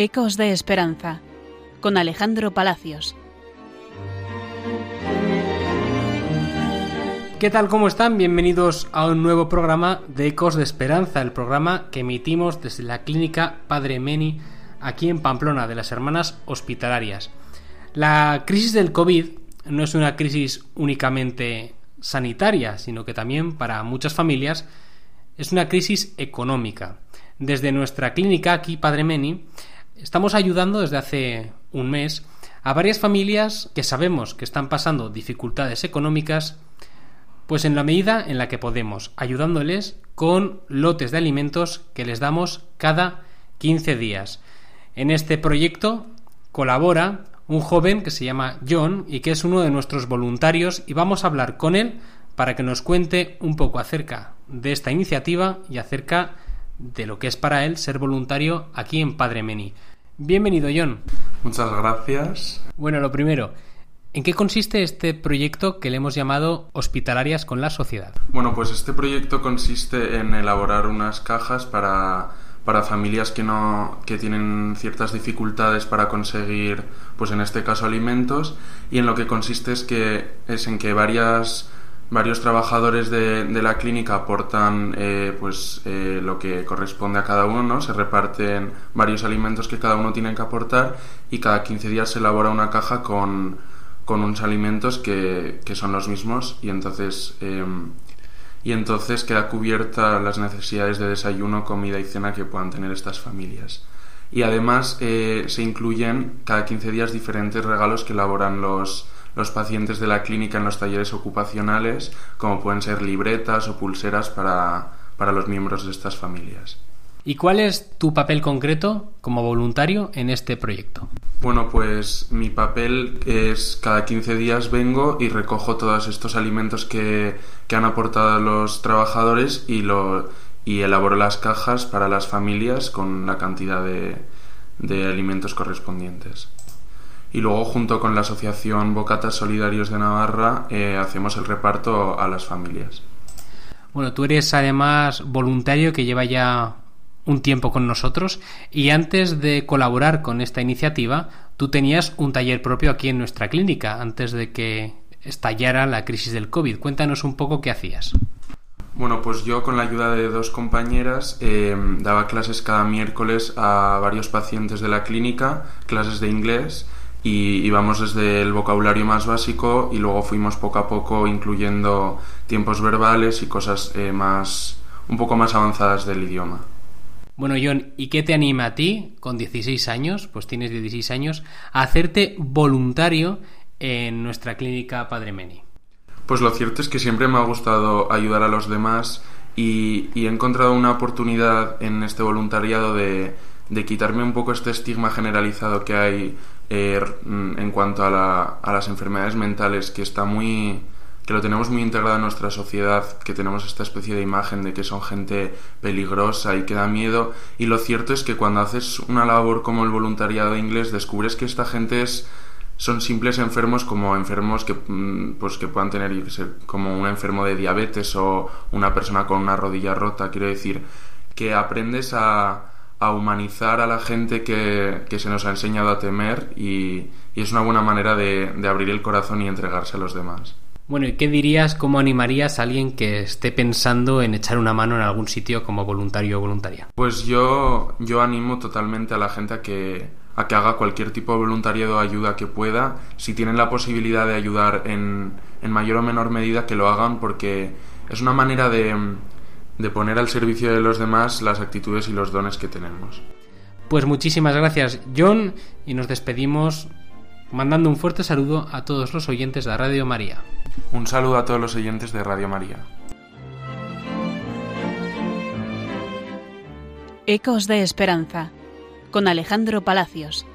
Ecos de Esperanza con Alejandro Palacios. ¿Qué tal? ¿Cómo están? Bienvenidos a un nuevo programa de Ecos de Esperanza, el programa que emitimos desde la clínica Padre Meni aquí en Pamplona de las Hermanas Hospitalarias. La crisis del COVID no es una crisis únicamente sanitaria, sino que también para muchas familias es una crisis económica. Desde nuestra clínica aquí, Padre Meni, estamos ayudando desde hace un mes a varias familias que sabemos que están pasando dificultades económicas pues en la medida en la que podemos, ayudándoles con lotes de alimentos que les damos cada 15 días. En este proyecto colabora un joven que se llama John y que es uno de nuestros voluntarios y vamos a hablar con él para que nos cuente un poco acerca de esta iniciativa y acerca de lo que es para él ser voluntario aquí en Padre Meni. Bienvenido, John. Muchas gracias. Bueno, lo primero, ¿En qué consiste este proyecto que le hemos llamado Hospitalarias con la Sociedad? Bueno, pues este proyecto consiste en elaborar unas cajas para, para familias que no que tienen ciertas dificultades para conseguir, pues en este caso alimentos, y en lo que consiste es que es en que varias varios trabajadores de, de la clínica aportan eh, pues eh, lo que corresponde a cada uno, ¿no? Se reparten varios alimentos que cada uno tiene que aportar y cada 15 días se elabora una caja con con unos alimentos que, que son los mismos y entonces em, y entonces queda cubierta las necesidades de desayuno, comida y cena que puedan tener estas familias. Y además eh, se incluyen cada 15 días diferentes regalos que elaboran los, los pacientes de la clínica en los talleres ocupacionales, como pueden ser libretas o pulseras para, para los miembros de estas familias. ¿Y cuál es tu papel concreto como voluntario en este proyecto? Bueno, pues mi papel es cada 15 días vengo y recojo todos estos alimentos que, que han aportado los trabajadores y, lo, y elaboro las cajas para las familias con la cantidad de, de alimentos correspondientes. Y luego, junto con la Asociación Bocatas Solidarios de Navarra, eh, hacemos el reparto a las familias. Bueno, tú eres además voluntario que lleva ya un tiempo con nosotros y antes de colaborar con esta iniciativa, tú tenías un taller propio aquí en nuestra clínica, antes de que estallara la crisis del COVID. Cuéntanos un poco qué hacías. Bueno, pues yo con la ayuda de dos compañeras eh, daba clases cada miércoles a varios pacientes de la clínica, clases de inglés, y íbamos desde el vocabulario más básico y luego fuimos poco a poco incluyendo tiempos verbales y cosas eh, más un poco más avanzadas del idioma. Bueno, John, ¿y qué te anima a ti, con 16 años, pues tienes 16 años, a hacerte voluntario en nuestra clínica Padre Meni? Pues lo cierto es que siempre me ha gustado ayudar a los demás y, he encontrado una oportunidad en este voluntariado de, quitarme un poco este estigma generalizado que hay eh, en cuanto a, a las enfermedades mentales, que está muy que lo tenemos muy integrado en nuestra sociedad, que tenemos esta especie de imagen de que son gente peligrosa y que da miedo. Y lo cierto es que cuando haces una labor como el voluntariado inglés, descubres que esta gente es son simples enfermos como enfermos que mm, pues que puedan tener como un enfermo de diabetes o una persona con una rodilla rota quiero decir que aprendes a, a humanizar a la gente que, que, se nos ha enseñado a temer y, y es una buena manera de, de abrir el corazón y entregarse a los demás bueno, ¿y qué dirías, cómo animarías a alguien que esté pensando en echar una mano en algún sitio como voluntario o voluntaria? Pues yo, yo animo totalmente a la gente a que, a que haga cualquier tipo de voluntariado o ayuda que pueda. Si tienen la posibilidad de ayudar en, en mayor o menor medida, que lo hagan porque es una manera de, de poner al servicio de los demás las actitudes y los dones que tenemos. Pues muchísimas gracias, John, y nos despedimos mandando un fuerte saludo a todos los oyentes de Radio María. Un saludo a todos los oyentes de Radio María. Ecos de Esperanza con Alejandro Palacios.